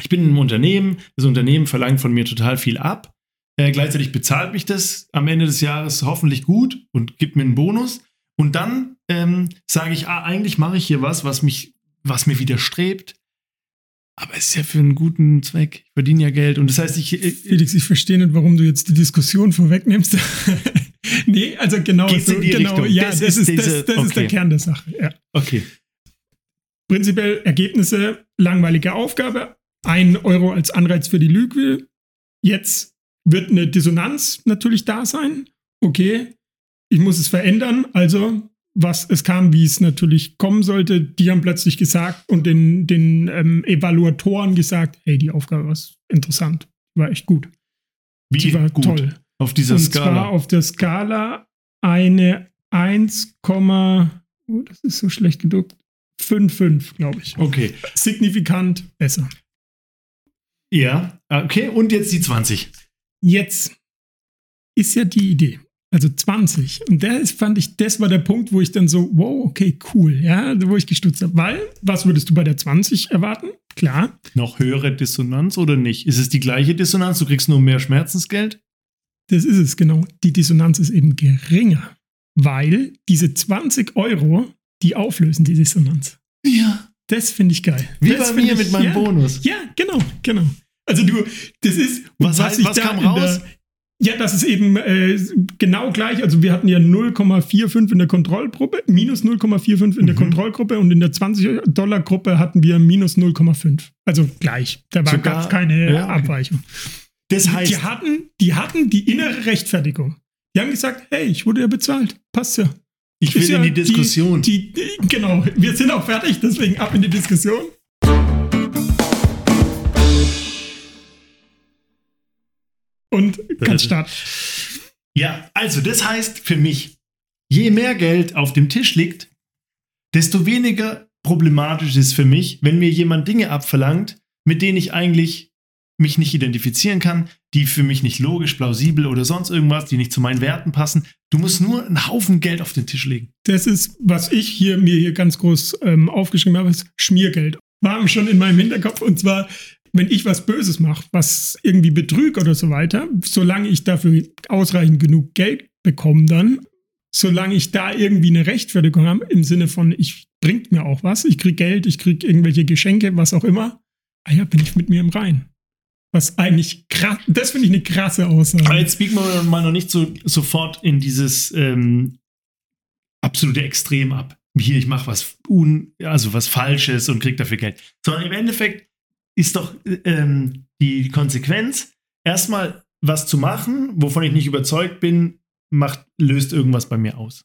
Ich bin in einem Unternehmen, das Unternehmen verlangt von mir total viel ab äh, gleichzeitig bezahlt mich das am Ende des Jahres hoffentlich gut und gibt mir einen Bonus. Und dann ähm, sage ich, ah, eigentlich mache ich hier was, was mich, was mir widerstrebt. Aber es ist ja für einen guten Zweck. Ich verdiene ja Geld. Und das heißt, ich. ich Felix, ich verstehe nicht, warum du jetzt die Diskussion vorwegnimmst. [LAUGHS] nee, also genau. Geht's in die genau, Richtung? Ja, das, das, ist, diese, das, das okay. ist der Kern der Sache. Ja. Okay. Prinzipiell Ergebnisse, langweilige Aufgabe, ein Euro als Anreiz für die Lüge. Jetzt wird eine Dissonanz natürlich da sein. Okay, ich muss es verändern. Also, was es kam, wie es natürlich kommen sollte, die haben plötzlich gesagt und den, den ähm, Evaluatoren gesagt, hey, die Aufgabe war interessant, war echt gut. Wie die war gut? toll. Auf dieser und Skala? Zwar auf der Skala eine 1, oh, das ist so schlecht gedruckt, 5,5, glaube ich. Okay. Signifikant besser. Ja, okay. Und jetzt die 20. Jetzt ist ja die Idee. Also 20. Und das fand ich, das war der Punkt, wo ich dann so, wow, okay, cool, ja, wo ich gestutzt habe. Weil, was würdest du bei der 20 erwarten? Klar. Noch höhere Dissonanz oder nicht? Ist es die gleiche Dissonanz? Du kriegst nur mehr Schmerzensgeld? Das ist es, genau. Die Dissonanz ist eben geringer, weil diese 20 Euro, die auflösen die Dissonanz. Ja. Das finde ich geil. Wie das bei mir ich, mit meinem ja, Bonus. Ja, genau, genau. Also du, das ist. Was, was, was kam raus? Der, ja, das ist eben äh, genau gleich. Also wir hatten ja 0,45 in der Kontrollgruppe, minus 0,45 in mhm. der Kontrollgruppe und in der 20-Dollar-Gruppe hatten wir minus 0,5. Also gleich. Da war gar keine ja, okay. Abweichung. Das heißt, die hatten, die hatten die innere Rechtfertigung. Die haben gesagt, hey, ich wurde ja bezahlt. Passt ja. ich will ja in die Diskussion. Die, die, genau, wir sind auch fertig, deswegen ab in die Diskussion. Und kann starten. Ja, also das heißt für mich, je mehr Geld auf dem Tisch liegt, desto weniger problematisch ist für mich, wenn mir jemand Dinge abverlangt, mit denen ich eigentlich mich nicht identifizieren kann, die für mich nicht logisch, plausibel oder sonst irgendwas, die nicht zu meinen Werten passen. Du musst nur einen Haufen Geld auf den Tisch legen. Das ist, was ich hier mir hier ganz groß ähm, aufgeschrieben habe, ist Schmiergeld. War schon in meinem Hinterkopf und zwar, wenn ich was Böses mache, was irgendwie Betrug oder so weiter, solange ich dafür ausreichend genug Geld bekomme, dann, solange ich da irgendwie eine Rechtfertigung habe, im Sinne von, ich bringt mir auch was, ich krieg Geld, ich krieg irgendwelche Geschenke, was auch immer, ah ja, bin ich mit mir im Rein. Was eigentlich krass, das finde ich eine krasse Aussage. Aber jetzt biegen wir mal noch nicht so sofort in dieses ähm, absolute Extrem ab. Hier, ich mache was un, also was Falsches und krieg dafür Geld. Sondern im Endeffekt ist doch ähm, die Konsequenz, erstmal was zu machen, wovon ich nicht überzeugt bin, macht, löst irgendwas bei mir aus.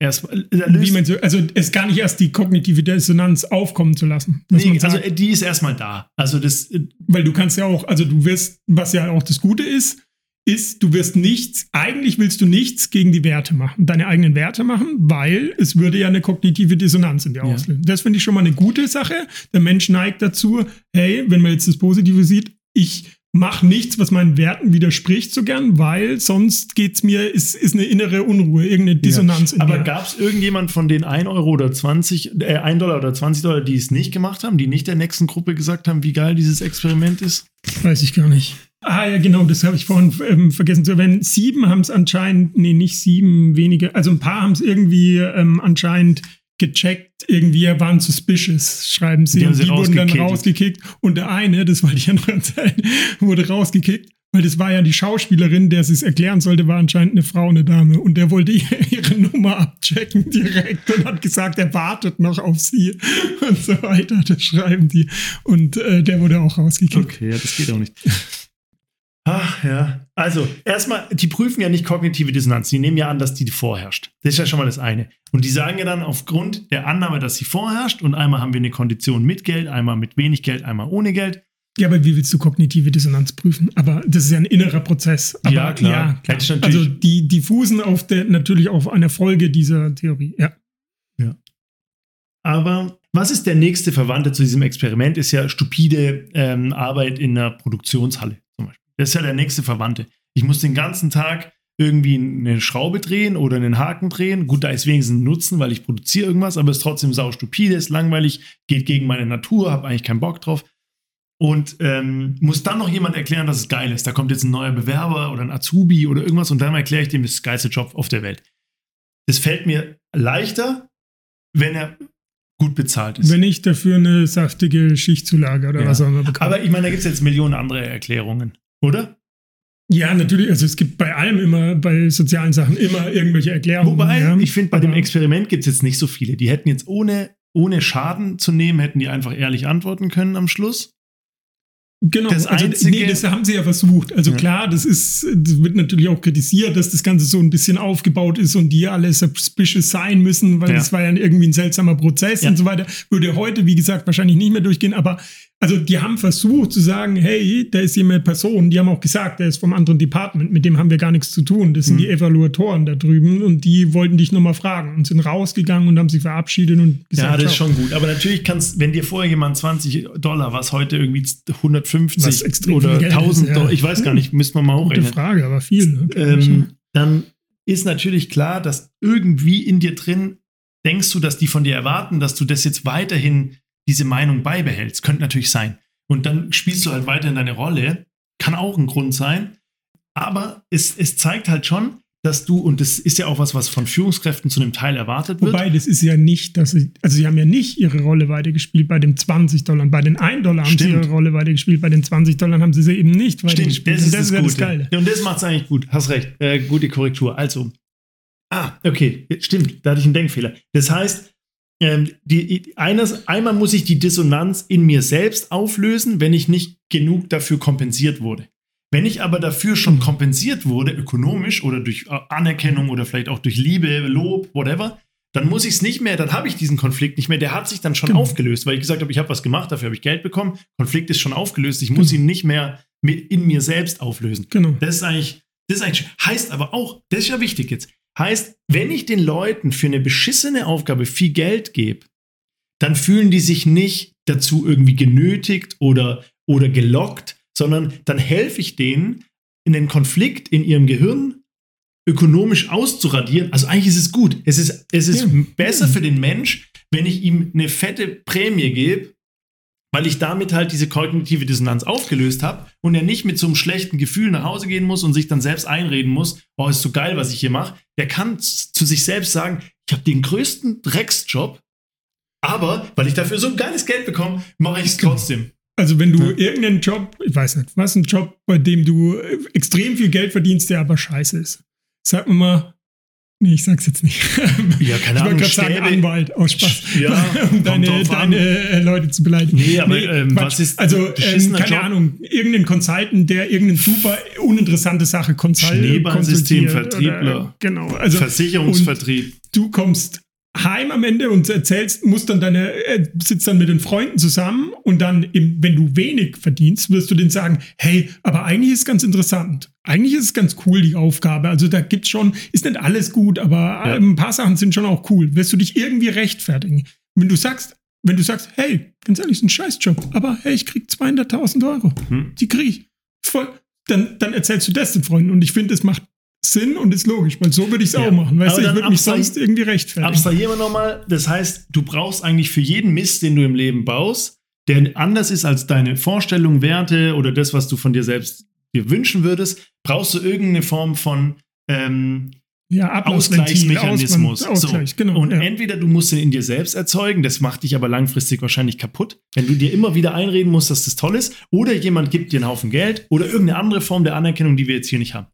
Erstmal, äh, Wie man so, also es gar nicht erst die kognitive Dissonanz aufkommen zu lassen. Nee, sagt, also die ist erstmal da. Also das, äh, Weil du kannst ja auch, also du wirst, was ja auch das Gute ist, ist, du wirst nichts, eigentlich willst du nichts gegen die Werte machen, deine eigenen Werte machen, weil es würde ja eine kognitive Dissonanz in dir Ja. auslösen. Das finde ich schon mal eine gute Sache. Der Mensch neigt dazu, hey, wenn man jetzt das Positive sieht, ich mache nichts, was meinen Werten widerspricht so gern, weil sonst geht's mir, ist, ist eine innere Unruhe, irgendeine Dissonanz in Aber gab es irgendjemand von den 1 Euro oder 20, äh, 1 Dollar oder 20 Dollar, die es nicht gemacht haben, die nicht der nächsten Gruppe gesagt haben, wie geil dieses Experiment ist? Weiß ich gar nicht. Ah ja, genau, das habe ich vorhin ähm, vergessen zu erwähnen. Sieben haben es anscheinend, nee, nicht sieben, wenige, also ein paar haben es irgendwie ähm, anscheinend gecheckt, irgendwie waren suspicious, schreiben sie. Die und sie die wurden dann rausgekickt. Und der eine, das wollte ich ja noch [LAUGHS] erzählen, wurde rausgekickt, weil das war ja die Schauspielerin, der sie es erklären sollte, war anscheinend eine Frau, eine Dame. Und der wollte [LAUGHS] ihre Nummer abchecken direkt und hat gesagt, er wartet noch auf sie und so weiter. Das schreiben die. Und äh, der wurde auch rausgekickt. Okay, ja, das geht auch nicht. Ach ja. Also, erstmal, die prüfen ja nicht kognitive Dissonanz. Die nehmen ja an, dass die vorherrscht. Das ist ja schon mal das eine. Und die sagen ja dann aufgrund der Annahme, dass sie vorherrscht, und einmal haben wir eine Kondition mit Geld, einmal mit wenig Geld, einmal ohne Geld. Ja, aber wie willst du kognitive Dissonanz prüfen? Aber das ist ja ein innerer Prozess. Aber, Ja, klar. Hätte ich Also natürlich- die, die fußen auf der, natürlich auf einer Folge dieser Theorie. Ja. Aber was ist der nächste Verwandte zu diesem Experiment? Ist ja stupide ähm, Arbeit in einer Produktionshalle. Das ist ja der nächste Verwandte. Ich muss den ganzen Tag irgendwie eine Schraube drehen oder einen Haken drehen. Gut, da ist wenigstens ein Nutzen, weil ich produziere irgendwas, aber es ist trotzdem sau stupide, ist langweilig, geht gegen meine Natur, habe eigentlich keinen Bock drauf. Und ähm, muss dann noch jemand erklären, dass es geil ist. Da kommt jetzt ein neuer Bewerber oder ein Azubi oder irgendwas und dann erkläre ich dem, das ist der geilste Job auf der Welt. Das fällt mir leichter, wenn er gut bezahlt ist. Wenn ich dafür eine saftige Schichtzulage oder Ja. was auch immer bekomme. Aber ich meine, da gibt es jetzt Millionen andere Erklärungen, oder? ja, natürlich. Also es gibt bei allem immer, bei sozialen Sachen immer irgendwelche Erklärungen. Wobei, ja. ich finde, bei dem Experiment gibt es jetzt nicht so viele. Die hätten jetzt ohne, ohne Schaden zu nehmen, hätten die einfach ehrlich antworten können am Schluss. Genau, Das also, Einzige- nee, das haben sie ja versucht. Also Ja. klar, das ist, das wird natürlich auch kritisiert, dass das Ganze so ein bisschen aufgebaut ist und die alle suspicious sein müssen, weil Ja. das war ja irgendwie ein seltsamer Prozess Ja. und so weiter. Würde heute, wie gesagt, wahrscheinlich nicht mehr durchgehen, aber also die haben versucht zu sagen, hey, da ist eine Person, die haben auch gesagt, der ist vom anderen Department, mit dem haben wir gar nichts zu tun. Das sind Mhm. die Evaluatoren da drüben und die wollten dich nochmal fragen und sind rausgegangen und haben sich verabschiedet und gesagt, ja, das ist schon gut. Aber natürlich kannst, wenn dir vorher jemand 20 Dollar, was heute irgendwie 150 Was extrem oder viel Geld 1000 ist, ja. Dollar, ich weiß gar nicht, müsste man mal Gute hochrechnen. Frage, aber viel. Ne? ähm, dann ist natürlich klar, dass irgendwie in dir drin denkst du, dass die von dir erwarten, dass du das jetzt weiterhin diese Meinung beibehältst. Könnte natürlich sein. Und dann spielst du halt weiterhin deine Rolle. Kann auch ein Grund sein. Aber es, es zeigt halt schon, dass du, und das ist ja auch was, was von Führungskräften zu einem Teil erwartet wird. Wobei, das ist ja nicht, dass sie, also sie haben ja nicht ihre Rolle weitergespielt bei den 20 Dollar. Bei den 1 Dollar haben sie Stimmt. ihre Rolle weitergespielt, bei den 20 Dollar haben sie sie eben nicht weitergespielt. Stimmt, das ist das, ja Gute. das Geile. Ja, und das macht es eigentlich gut. Hast recht. Äh, gute Korrektur. Also, ah, okay, stimmt, da hatte ich einen Denkfehler. Das heißt, ähm, die, eines, einmal muss ich die Dissonanz in mir selbst auflösen, wenn ich nicht genug dafür kompensiert wurde. Wenn ich aber dafür schon kompensiert wurde, ökonomisch oder durch Anerkennung oder vielleicht auch durch Liebe, Lob, whatever, dann muss ich es nicht mehr, dann habe ich diesen Konflikt nicht mehr. Der hat sich dann schon genau. aufgelöst, weil ich gesagt habe, ich habe was gemacht, dafür habe ich Geld bekommen. Konflikt ist schon aufgelöst. Ich muss genau. ihn nicht mehr in mir selbst auflösen. Genau. Das ist eigentlich, das ist eigentlich, heißt aber auch, das ist ja wichtig jetzt, heißt, wenn ich den Leuten für eine beschissene Aufgabe viel Geld gebe, dann fühlen die sich nicht dazu irgendwie genötigt oder, oder gelockt, sondern dann helfe ich denen, in den Konflikt in ihrem Gehirn ökonomisch auszuradieren. Also eigentlich ist es gut. Es ist, es ist ja. besser für den Mensch, wenn ich ihm eine fette Prämie gebe, weil ich damit halt diese kognitive Dissonanz aufgelöst habe und er nicht mit so einem schlechten Gefühl nach Hause gehen muss und sich dann selbst einreden muss, oh, ist so geil, was ich hier mache. Der kann zu sich selbst sagen, ich habe den größten Drecksjob, aber weil ich dafür so ein geiles Geld bekomme, mache ich es trotzdem. Also wenn du ja. irgendeinen Job, ich weiß nicht, was ein Job, bei dem du extrem viel Geld verdienst, der aber scheiße ist. Sag mir mal, Nee, ich sag's jetzt nicht. [LAUGHS] Ja, keine ich Ahnung. Ich wollte gerade sagen Anwalt aus Spaß, ja, [LAUGHS] um deine, deine äh, Leute zu beleidigen. Nee, aber nee, ähm, was ist Also, ähm, keine Job? Ahnung, irgendein Consultant, der irgendeine super uninteressante Sache konsultiert. Schneeballsystemvertriebler. Genau. Also, Versicherungsvertrieb. Du kommst heim am Ende und erzählst, musst dann deine, äh, sitzt dann mit den Freunden zusammen und dann, im, wenn du wenig verdienst, wirst du denen sagen, hey, aber eigentlich ist es ganz interessant. Eigentlich ist es ganz cool, die Aufgabe. Also da gibt's schon, ist nicht alles gut, aber ja. ein paar Sachen sind schon auch cool. Wirst du dich irgendwie rechtfertigen? Wenn du sagst, wenn du sagst, hey, ganz ehrlich, ist ein Scheißjob, aber hey, ich krieg 200.000 Euro. Hm. Die krieg ich. Voll. Dann, dann erzählst du das den Freunden und ich finde, es macht Sinn und ist logisch, weil so würde ich es ja. auch machen. Weißt du, ich würde mich sonst irgendwie rechtfertigen. Abstrahieren wir nochmal. Das heißt, du brauchst eigentlich für jeden Mist, den du im Leben baust, der anders ist als deine Vorstellung, Werte oder das, was du von dir selbst dir wünschen würdest, brauchst du irgendeine Form von ähm, ja, Ausgleichsmechanismus. Ausgleich, so. genau, und ja. entweder du musst den in dir selbst erzeugen, das macht dich aber langfristig wahrscheinlich kaputt, wenn du dir immer wieder einreden musst, dass das toll ist, oder jemand gibt dir einen Haufen Geld oder irgendeine andere Form der Anerkennung, die wir jetzt hier nicht haben.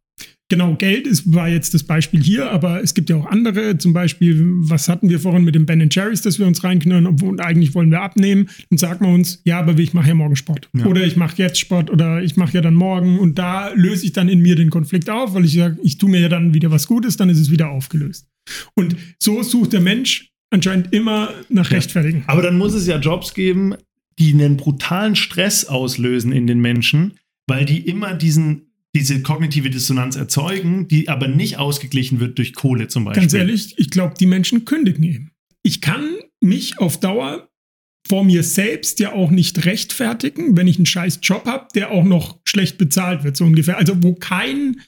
Genau, Geld ist, war jetzt das Beispiel hier, aber es gibt ja auch andere. Zum Beispiel, was hatten wir vorhin mit dem Ben Jerry's, dass wir uns reinknallen und eigentlich wollen wir abnehmen. Dann sagt man uns, ja, aber ich mache ja morgen Sport. Ja. Oder ich mache jetzt Sport oder ich mache ja dann morgen. Und da löse ich dann in mir den Konflikt auf, weil ich sage, ich tue mir ja dann wieder was Gutes, dann ist es wieder aufgelöst. Und so sucht der Mensch anscheinend immer nach ja. Rechtfertigen. Aber dann muss es ja Jobs geben, die einen brutalen Stress auslösen in den Menschen, weil die immer diesen diese kognitive Dissonanz erzeugen, die aber nicht ausgeglichen wird durch Kohle zum Beispiel. Ganz ehrlich, ich glaube, die Menschen kündigen eben. Ich kann mich auf Dauer vor mir selbst ja auch nicht rechtfertigen, wenn ich einen scheiß Job habe, der auch noch schlecht bezahlt wird, so ungefähr. Also wo kein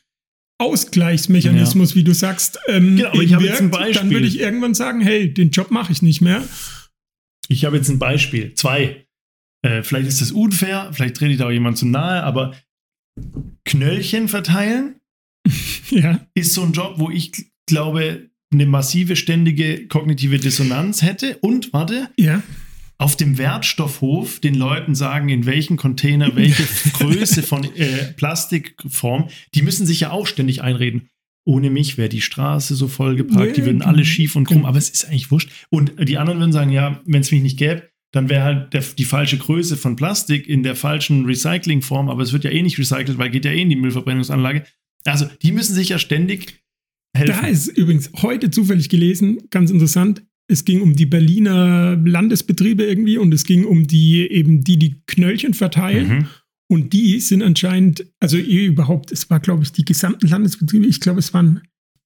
Ausgleichsmechanismus, ja. wie du sagst, ähm, genau, aber ich habe jetzt ein Beispiel. dann würde ich irgendwann sagen, hey, den Job mache ich nicht mehr. Ich habe jetzt ein Beispiel, zwei. Äh, vielleicht ist das unfair, vielleicht trete ich da auch jemand zu nahe, aber Knöllchen verteilen [LAUGHS] ja. ist so ein Job, wo ich glaube, eine massive ständige kognitive Dissonanz hätte. Und warte, ja. auf dem Wertstoffhof den Leuten sagen, in welchen Container, welche [LAUGHS] Größe von äh, Plastikform, die müssen sich ja auch ständig einreden. Ohne mich wäre die Straße so vollgeparkt, ja, die würden alle schief und krumm, aber es ist eigentlich wurscht. Und die anderen würden sagen, ja, wenn es mich nicht gäbe, dann wäre halt der, die falsche Größe von Plastik in der falschen Recyclingform, aber es wird ja eh nicht recycelt, weil geht ja eh in die Müllverbrennungsanlage. Also die müssen sich ja ständig helfen. Da ist übrigens heute zufällig gelesen, ganz interessant, es ging um die Berliner Landesbetriebe irgendwie und es ging um die eben die, die Knöllchen verteilen. Mhm. Und die sind anscheinend, also überhaupt, es war, glaube ich, die gesamten Landesbetriebe, ich glaube, es waren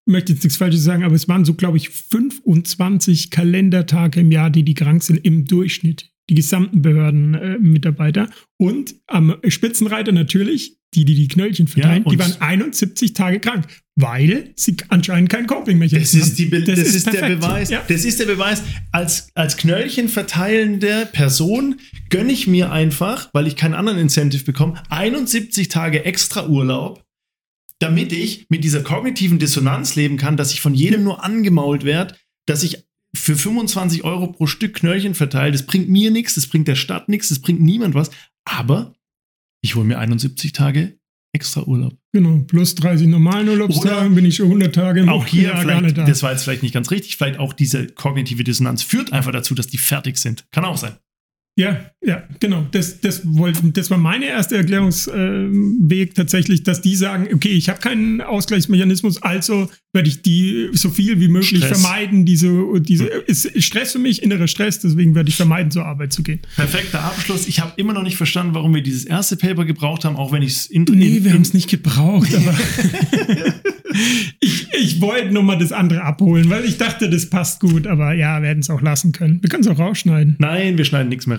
möchte jetzt nichts Falsches sagen, aber es waren so, glaube ich, 25 Kalendertage im Jahr, die die krank sind im Durchschnitt. Die gesamten Behördenmitarbeiter. Äh, und am Spitzenreiter natürlich, die, die die Knöllchen verteilen, ja, die waren 71 Tage krank, weil sie anscheinend kein Coping-Mechanismus haben. Das, das, das ist, ist der Beweis. Ja. Das ist der Beweis. Als, als Knöllchen verteilende Person gönne ich mir einfach, weil ich keinen anderen Incentive bekomme, 71 Tage extra Urlaub damit ich mit dieser kognitiven Dissonanz leben kann, dass ich von jedem nur angemault werde, dass ich für 25 Euro pro Stück Knöllchen verteile. Das bringt mir nichts, das bringt der Stadt nichts, das bringt niemand was. Aber ich hole mir 71 Tage extra Urlaub. Genau, plus 30 normalen Urlaubstagen bin ich schon 100 Tage im Auch hier, vielleicht, da. das war jetzt vielleicht nicht ganz richtig, vielleicht auch diese kognitive Dissonanz führt einfach dazu, dass die fertig sind. Kann auch sein. Ja, ja, genau. Das, das, wollten, das war mein erster Erklärungsweg tatsächlich, dass die sagen, okay, ich habe keinen Ausgleichsmechanismus, also werde ich die so viel wie möglich Stress. vermeiden. Diese, diese ist Stress für mich, innerer Stress, deswegen werde ich vermeiden, zur Arbeit zu gehen. Perfekter Abschluss. Ich habe immer noch nicht verstanden, warum wir dieses erste Paper gebraucht haben, auch wenn ich es in, Nee, in, wir in haben es nicht gebraucht, aber [LAUGHS] ich, ich wollte nur mal das andere abholen, weil ich dachte, das passt gut, aber ja, werden es auch lassen können. Wir können es auch rausschneiden. Nein, wir schneiden nichts mehr